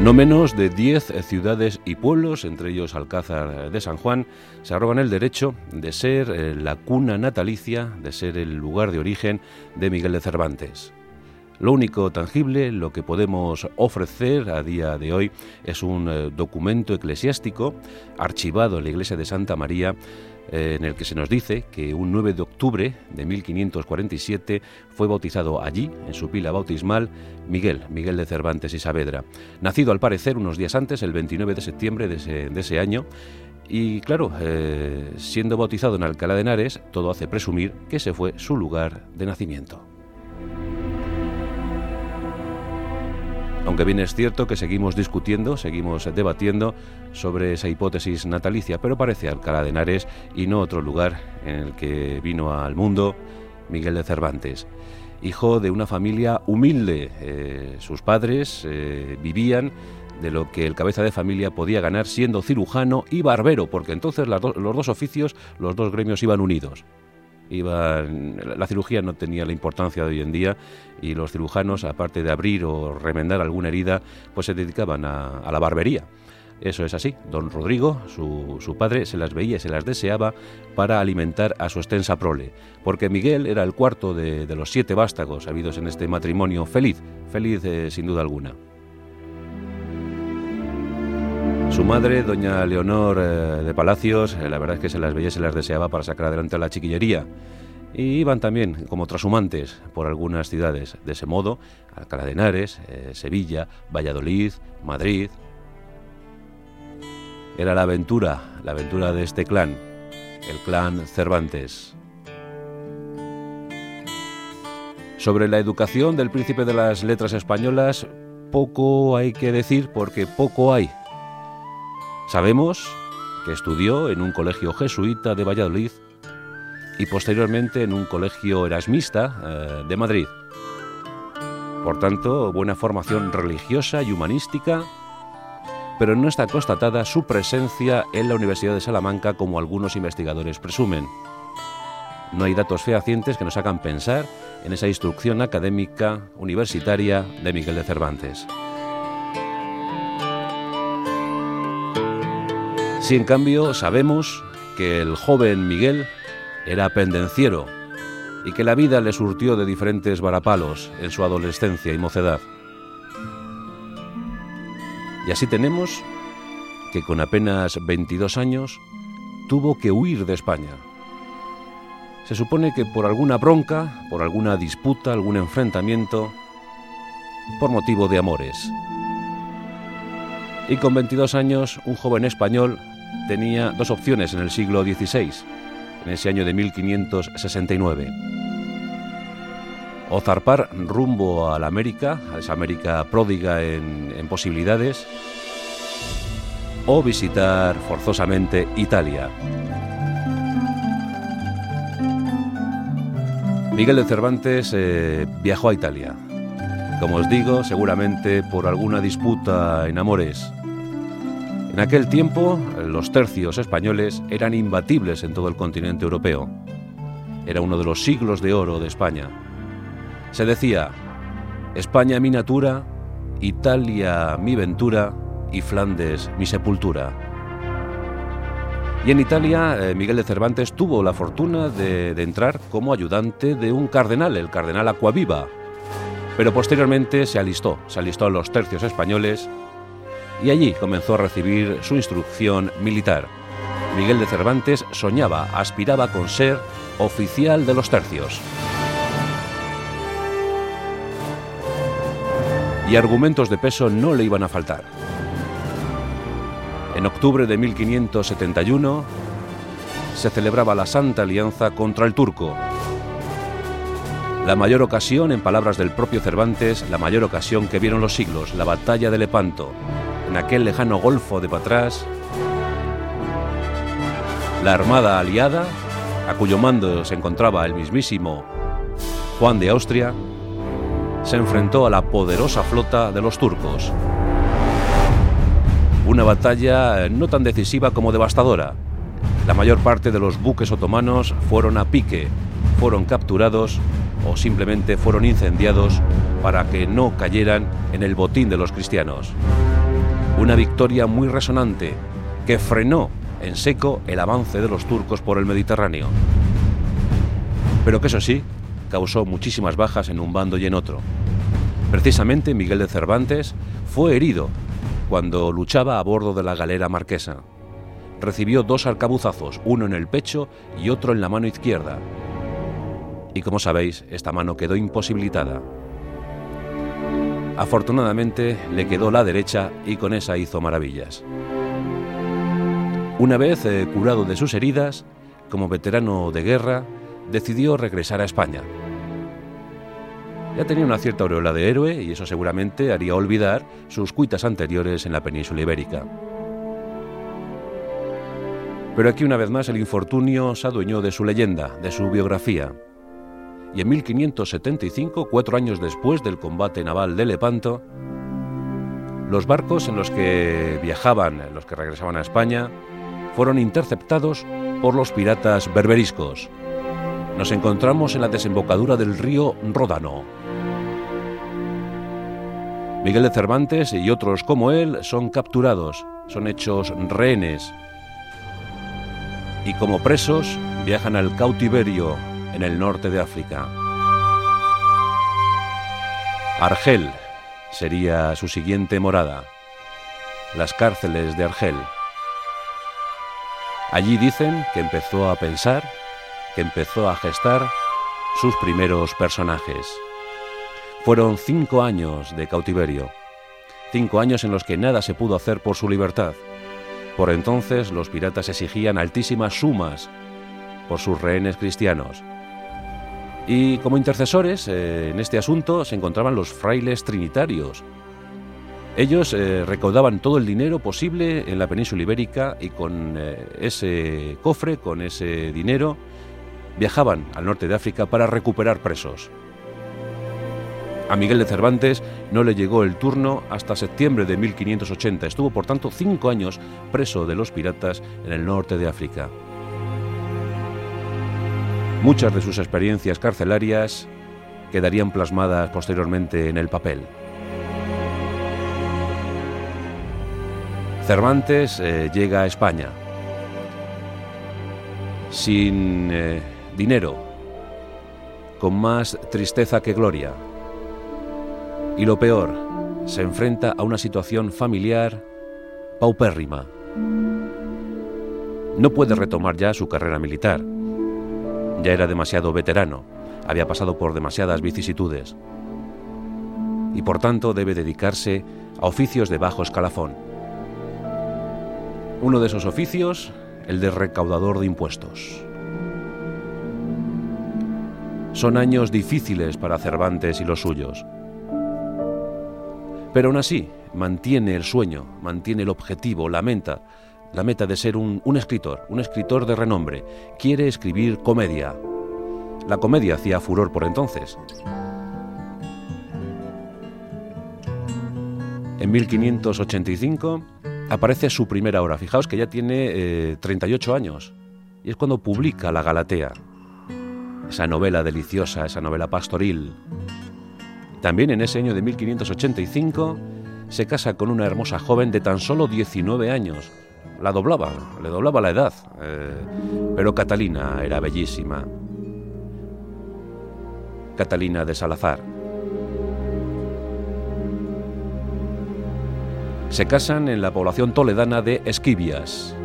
No menos de 10 ciudades y pueblos, entre ellos Alcázar de San Juan, se arrogan el derecho de ser eh, la cuna natalicia, de ser el lugar de origen de Miguel de Cervantes. Lo único tangible, lo que podemos ofrecer a día de hoy, es un eh, documento eclesiástico archivado en la iglesia de Santa María eh, en el que se nos dice que un 9 de octubre de 1547 fue bautizado allí, en su pila bautismal, Miguel, Miguel de Cervantes y Saavedra, nacido al parecer unos días antes, el 29 de septiembre de ese, año, y claro, eh, siendo bautizado en Alcalá de Henares, todo hace presumir que ese fue su lugar de nacimiento. Aunque bien es cierto que seguimos discutiendo, seguimos debatiendo sobre esa hipótesis natalicia, pero parece Alcalá de Henares y no otro lugar en el que vino al mundo Miguel de Cervantes. Hijo de una familia humilde, eh, sus padres eh, vivían de lo que el cabeza de familia podía ganar siendo cirujano y barbero, porque entonces los dos oficios, los dos gremios iban unidos la cirugía no tenía la importancia de hoy en día y los cirujanos, aparte de abrir o remendar alguna herida, pues se dedicaban a, la barbería. Eso es así. Don Rodrigo, su, padre, se las veía y se las deseaba para alimentar a su extensa prole, porque Miguel era el cuarto de, los siete vástagos habidos en este matrimonio feliz, feliz eh, sin duda alguna. Su madre, doña Leonor eh, de Palacios, eh, la verdad es que se las veía y se las deseaba para sacar adelante a la chiquillería. Y iban también como trashumantes por algunas ciudades. De ese modo, Alcalá de Henares, eh, Sevilla, Valladolid, Madrid. Era la aventura, la aventura de este clan, el clan Cervantes. Sobre la educación del príncipe de las letras españolas, poco hay que decir porque poco hay Sabemos que estudió en un colegio jesuita de Valladolid y posteriormente en un colegio erasmista eh, de Madrid. Por tanto, buena formación religiosa y humanística, pero no está constatada su presencia en la Universidad de Salamanca como algunos investigadores presumen. No hay datos fehacientes que nos hagan pensar en esa instrucción académica universitaria de Miguel de Cervantes. Si en cambio sabemos que el joven Miguel era pendenciero y que la vida le surtió de diferentes varapalos en su adolescencia y mocedad. Y así tenemos que con apenas 22 años tuvo que huir de España. Se supone que por alguna bronca, por alguna disputa, algún enfrentamiento, por motivo de amores. Y con 22 años, un joven español tenía dos opciones en el siglo XVI, en ese año de 1569. O zarpar rumbo a la América, a esa América pródiga en, posibilidades, o visitar forzosamente Italia. Miguel de Cervantes eh, viajó a Italia. Como os digo, seguramente por alguna disputa en amores en aquel tiempo, los tercios españoles eran imbatibles en todo el continente europeo. Era uno de los siglos de oro de España. Se decía, España mi natura, Italia mi ventura y Flandes mi sepultura. Y en Italia, eh, Miguel de Cervantes tuvo la fortuna de, entrar como ayudante de un cardenal, el cardenal Aquaviva. Pero posteriormente se alistó, se alistó a los tercios españoles y allí comenzó a recibir su instrucción militar. Miguel de Cervantes soñaba, aspiraba con ser oficial de los tercios. Y argumentos de peso no le iban a faltar. En octubre de 1571 se celebraba la Santa Alianza contra el turco. La mayor ocasión, en palabras del propio Cervantes, la mayor ocasión que vieron los siglos, la batalla de Lepanto, en aquel lejano golfo de Patrás, la armada aliada, a cuyo mando se encontraba el mismísimo Juan de Austria, se enfrentó a la poderosa flota de los turcos. Una batalla no tan decisiva como devastadora. La mayor parte de los buques otomanos fueron a pique, fueron capturados o simplemente fueron incendiados para que no cayeran en el botín de los cristianos. Una victoria muy resonante que frenó en seco el avance de los turcos por el Mediterráneo. Pero que eso sí, causó muchísimas bajas en un bando y en otro. Precisamente Miguel de Cervantes fue herido cuando luchaba a bordo de la galera marquesa. Recibió dos arcabuzazos, uno en el pecho y otro en la mano izquierda. Y como sabéis, esta mano quedó imposibilitada. Afortunadamente le quedó la derecha y con esa hizo maravillas. Una vez eh, curado de sus heridas, como veterano de guerra, decidió regresar a España. Ya tenía una cierta aureola de héroe y eso seguramente haría olvidar sus cuitas anteriores en la península ibérica. Pero aquí una vez más el infortunio se adueñó de su leyenda, de su biografía. Y en 1575, cuatro años después del combate naval de Lepanto, los barcos en los que viajaban, en los que regresaban a España, fueron interceptados por los piratas berberiscos. Nos encontramos en la desembocadura del río Ródano, Miguel de Cervantes y otros como él son capturados, son hechos rehenes y como presos viajan al cautiverio en el norte de África. Argel sería su siguiente morada, las cárceles de Argel. Allí dicen que empezó a pensar, que empezó a gestar sus primeros personajes. Fueron cinco años de cautiverio, cinco años en los que nada se pudo hacer por su libertad. Por entonces los piratas exigían altísimas sumas por sus rehenes cristianos. Y como intercesores eh, en este asunto se encontraban los frailes trinitarios. Ellos eh, recaudaban todo el dinero posible en la península ibérica y con eh, ese cofre, con ese dinero, viajaban al norte de África para recuperar presos. A Miguel de Cervantes no le llegó el turno hasta septiembre de 1580. Estuvo, por tanto, cinco años preso de los piratas en el norte de África. Muchas de sus experiencias carcelarias quedarían plasmadas posteriormente en el papel. Cervantes eh, llega a España sin eh, dinero, con más tristeza que gloria. Y lo peor, se enfrenta a una situación familiar paupérrima. No puede retomar ya su carrera militar. Ya era demasiado veterano, había pasado por demasiadas vicisitudes. Y por tanto debe dedicarse a oficios de bajo escalafón. Uno de esos oficios, el de recaudador de impuestos. Son años difíciles para Cervantes y los suyos. Pero aún así, mantiene el sueño, mantiene el objetivo, la meta, la meta de ser un, escritor, un escritor de renombre. Quiere escribir comedia. La comedia hacía furor por entonces. En 1585 aparece su primera obra. Fijaos que ya tiene 38 eh, años. Y es cuando publica La Galatea. Esa novela deliciosa, esa novela pastoril, también en ese año de 1585 se casa con una hermosa joven de tan solo 19 años. La doblaba, le doblaba la edad, eh, pero Catalina era bellísima. Catalina de Salazar. Se casan en la población toledana de Esquivias.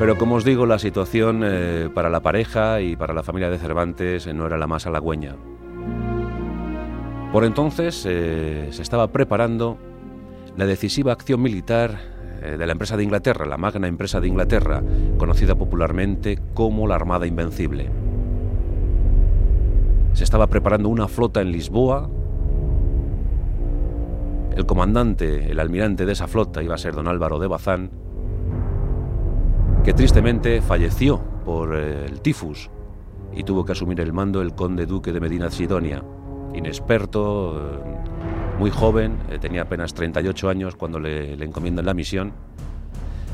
Pero como os digo, la situación eh, para la pareja y para la familia de Cervantes eh, no era la más halagüeña. Por entonces se estaba preparando la decisiva acción militar de la empresa de Inglaterra, la magna empresa de Inglaterra, conocida popularmente como la Armada Invencible. Se estaba preparando una flota en Lisboa. El comandante, el almirante de esa flota iba a ser don Álvaro de Bazán, que tristemente falleció por eh, el tifus y tuvo que asumir el mando el conde duque de Medina Sidonia, inexperto, eh, muy joven, eh, tenía apenas 38 años cuando le, le encomiendan la misión,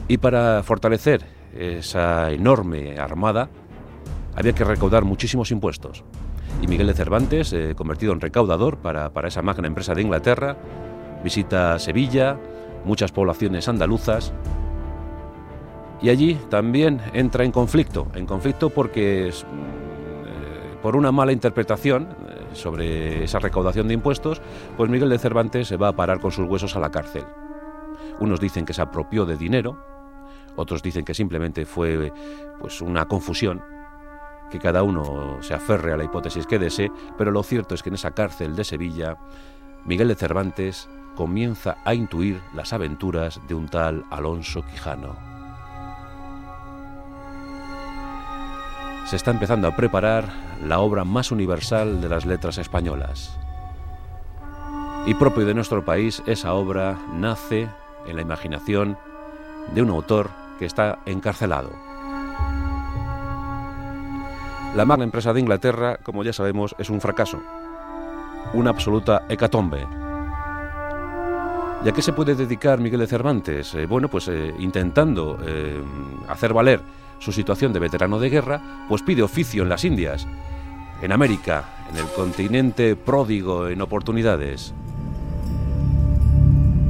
y para fortalecer esa enorme armada había que recaudar muchísimos impuestos. Y Miguel de Cervantes, convertido en recaudador para, para esa magna empresa de Inglaterra, visita Sevilla, muchas poblaciones andaluzas, y allí también entra en conflicto, en conflicto porque mm, por una mala interpretación eh, sobre esa recaudación de impuestos, pues Miguel de Cervantes se va a parar con sus huesos a la cárcel. Unos dicen que se apropió de dinero, otros dicen que simplemente fue pues una confusión, que cada uno se aferre a la hipótesis que desee, pero lo cierto es que en esa cárcel de Sevilla, Miguel de Cervantes comienza a intuir las aventuras de un tal Alonso Quijano. Se está empezando a preparar la obra más universal de las letras españolas. Y propio de nuestro país, esa obra nace en la imaginación de un autor que está encarcelado. La magna empresa de Inglaterra, como ya sabemos, es un fracaso, una absoluta hecatombe. ¿Y a qué se puede dedicar Miguel de Cervantes? Eh, bueno, pues eh, intentando eh, hacer valer su situación de veterano de guerra, pues pide oficio en las Indias, en América, en el continente pródigo en oportunidades.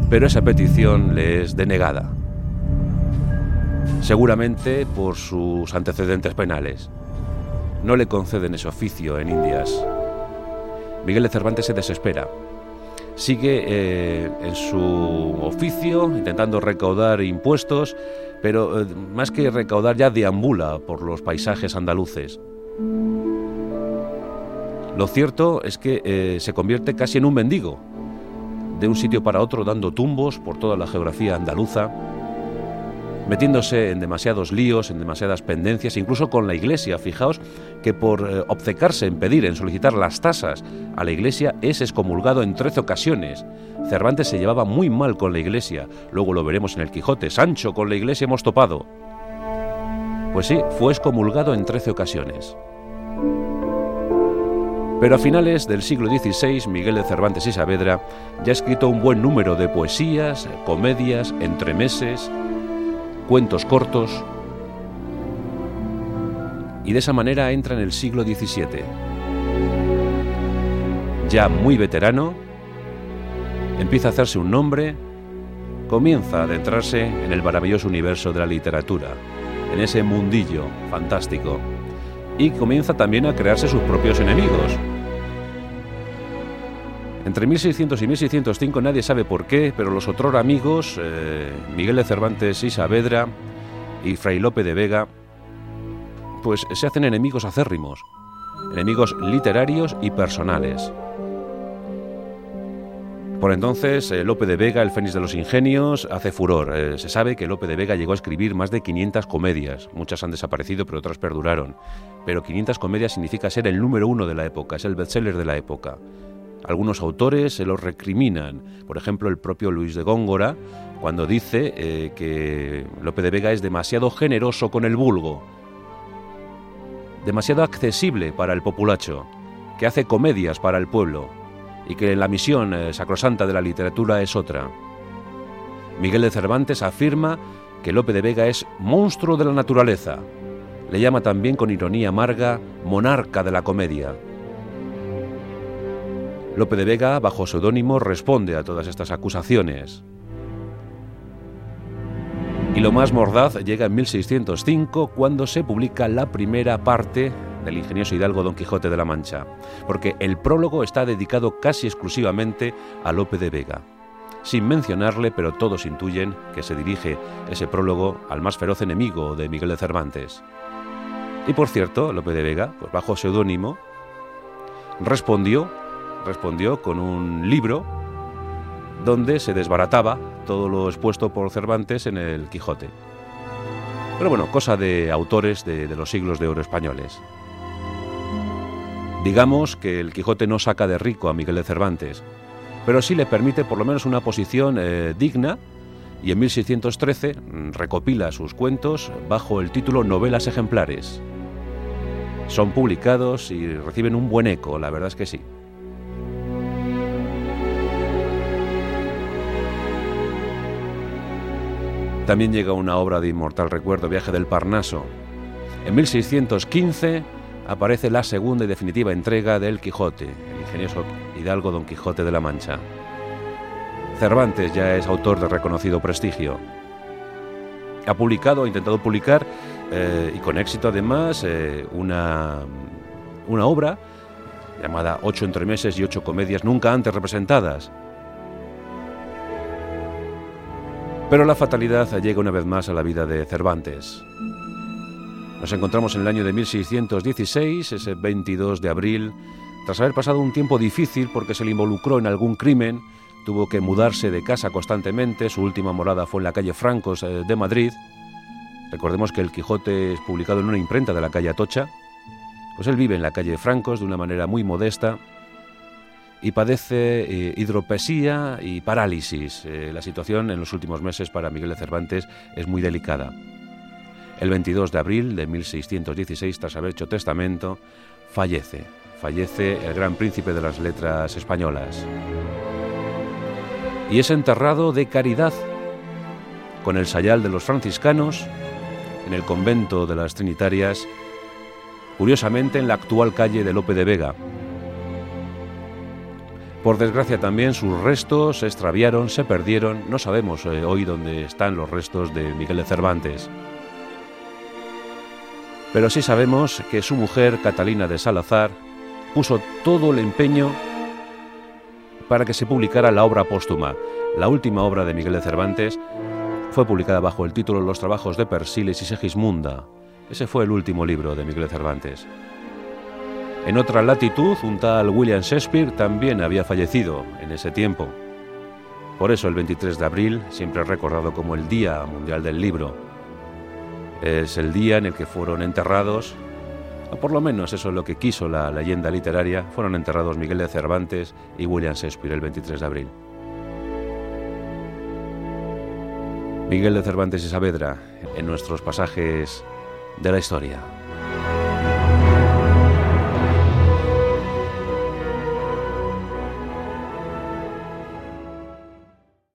Pero esa petición le es denegada seguramente por sus antecedentes penales. No le conceden ese oficio en Indias. Miguel de Cervantes se desespera. Sigue eh, en su oficio intentando recaudar impuestos, pero eh, más que recaudar ya deambula por los paisajes andaluces. Lo cierto es que eh, se convierte casi en un mendigo, de un sitio para otro dando tumbos por toda la geografía andaluza, metiéndose en demasiados líos, en demasiadas pendencias, incluso con la Iglesia. Fijaos que por eh, obcecarse en pedir, en solicitar las tasas a la Iglesia, es excomulgado en trece ocasiones. Cervantes se llevaba muy mal con la Iglesia, luego lo veremos en el Quijote. Sancho, con la Iglesia hemos topado. Pues sí, fue excomulgado en trece ocasiones. Pero a finales del siglo XVI, Miguel de Cervantes y Saavedra ya ha escrito un buen número de poesías, comedias, entremeses, cuentos cortos, y de esa manera entra en el siglo XVII. Ya muy veterano, empieza a hacerse un nombre, comienza a adentrarse en el maravilloso universo de la literatura, en ese mundillo fantástico, y comienza también a crearse sus propios enemigos. Entre 1600 y 1605 nadie sabe por qué, pero los otros amigos, eh, Miguel de Cervantes y Saavedra y Fray Lope de Vega, pues se hacen enemigos acérrimos, enemigos literarios y personales. Por entonces, eh, Lope de Vega, el Fénix de los Ingenios, hace furor. Eh, se sabe que Lope de Vega llegó a escribir más de 500 comedias. Muchas han desaparecido, pero otras perduraron. Pero 500 comedias significa ser el número uno de la época, es el bestseller de la época. Algunos autores se lo recriminan, por ejemplo el propio Luis de Góngora, cuando dice eh, que Lope de Vega es demasiado generoso con el vulgo, demasiado accesible para el populacho, que hace comedias para el pueblo y que la misión eh, sacrosanta de la literatura es otra. Miguel de Cervantes afirma que Lope de Vega es monstruo de la naturaleza. Le llama también con ironía amarga monarca de la comedia. Lope de Vega, bajo seudónimo, responde a todas estas acusaciones. Y lo más mordaz llega en 1605 cuando se publica la primera parte del ingenioso hidalgo Don Quijote de la Mancha, porque el prólogo está dedicado casi exclusivamente a Lope de Vega. Sin mencionarle, pero todos intuyen que se dirige ese prólogo al más feroz enemigo de Miguel de Cervantes. Y por cierto, Lope de Vega, pues bajo seudónimo, respondió respondió con un libro donde se desbarataba todo lo expuesto por Cervantes en el Quijote. Pero bueno, cosa de autores de, los siglos de oro españoles. Digamos que el Quijote no saca de rico a Miguel de Cervantes, pero sí le permite por lo menos una posición eh, digna y en 1613 mm, recopila sus cuentos bajo el título Novelas ejemplares. Son publicados y reciben un buen eco, la verdad es que sí. También llega una obra de inmortal recuerdo, Viaje del Parnaso. En 1615 aparece la segunda y definitiva entrega del Quijote, el ingenioso hidalgo Don Quijote de la Mancha. Cervantes ya es autor de reconocido prestigio. Ha publicado, ha intentado publicar, eh, y con éxito además, eh, una, una obra llamada Ocho entremeses y ocho comedias nunca antes representadas. Pero la fatalidad llega una vez más a la vida de Cervantes. Nos encontramos en el año de 1616, ese 22 de abril, tras haber pasado un tiempo difícil porque se le involucró en algún crimen, tuvo que mudarse de casa constantemente, su última morada fue en la calle Francos eh, de Madrid. Recordemos que el Quijote es publicado en una imprenta de la calle Atocha. Pues él vive en la calle Francos de una manera muy modesta y padece eh, hidropesía y parálisis. Eh, la situación en los últimos meses para Miguel de Cervantes es muy delicada. El 22 de abril de 1616, tras haber hecho testamento, fallece. Fallece el gran príncipe de las letras españolas y es enterrado de caridad con el sayal de los franciscanos en el convento de las Trinitarias, curiosamente en la actual calle de Lope de Vega. Por desgracia también sus restos se extraviaron, se perdieron, no sabemos eh, hoy dónde están los restos de Miguel de Cervantes. Pero sí sabemos que su mujer, Catalina de Salazar, puso todo el empeño para que se publicara la obra póstuma. La última obra de Miguel de Cervantes fue publicada bajo el título Los trabajos de Persiles y Segismunda. Ese fue el último libro de Miguel de Cervantes. En otra latitud, un tal William Shakespeare también había fallecido en ese tiempo. Por eso el 23 de abril, siempre recordado como el Día Mundial del Libro, es el día en el que fueron enterrados o por lo menos eso es lo que quiso la leyenda literaria, fueron enterrados Miguel de Cervantes y William Shakespeare el 23 de abril. Miguel de Cervantes y Saavedra en nuestros pasajes de la historia.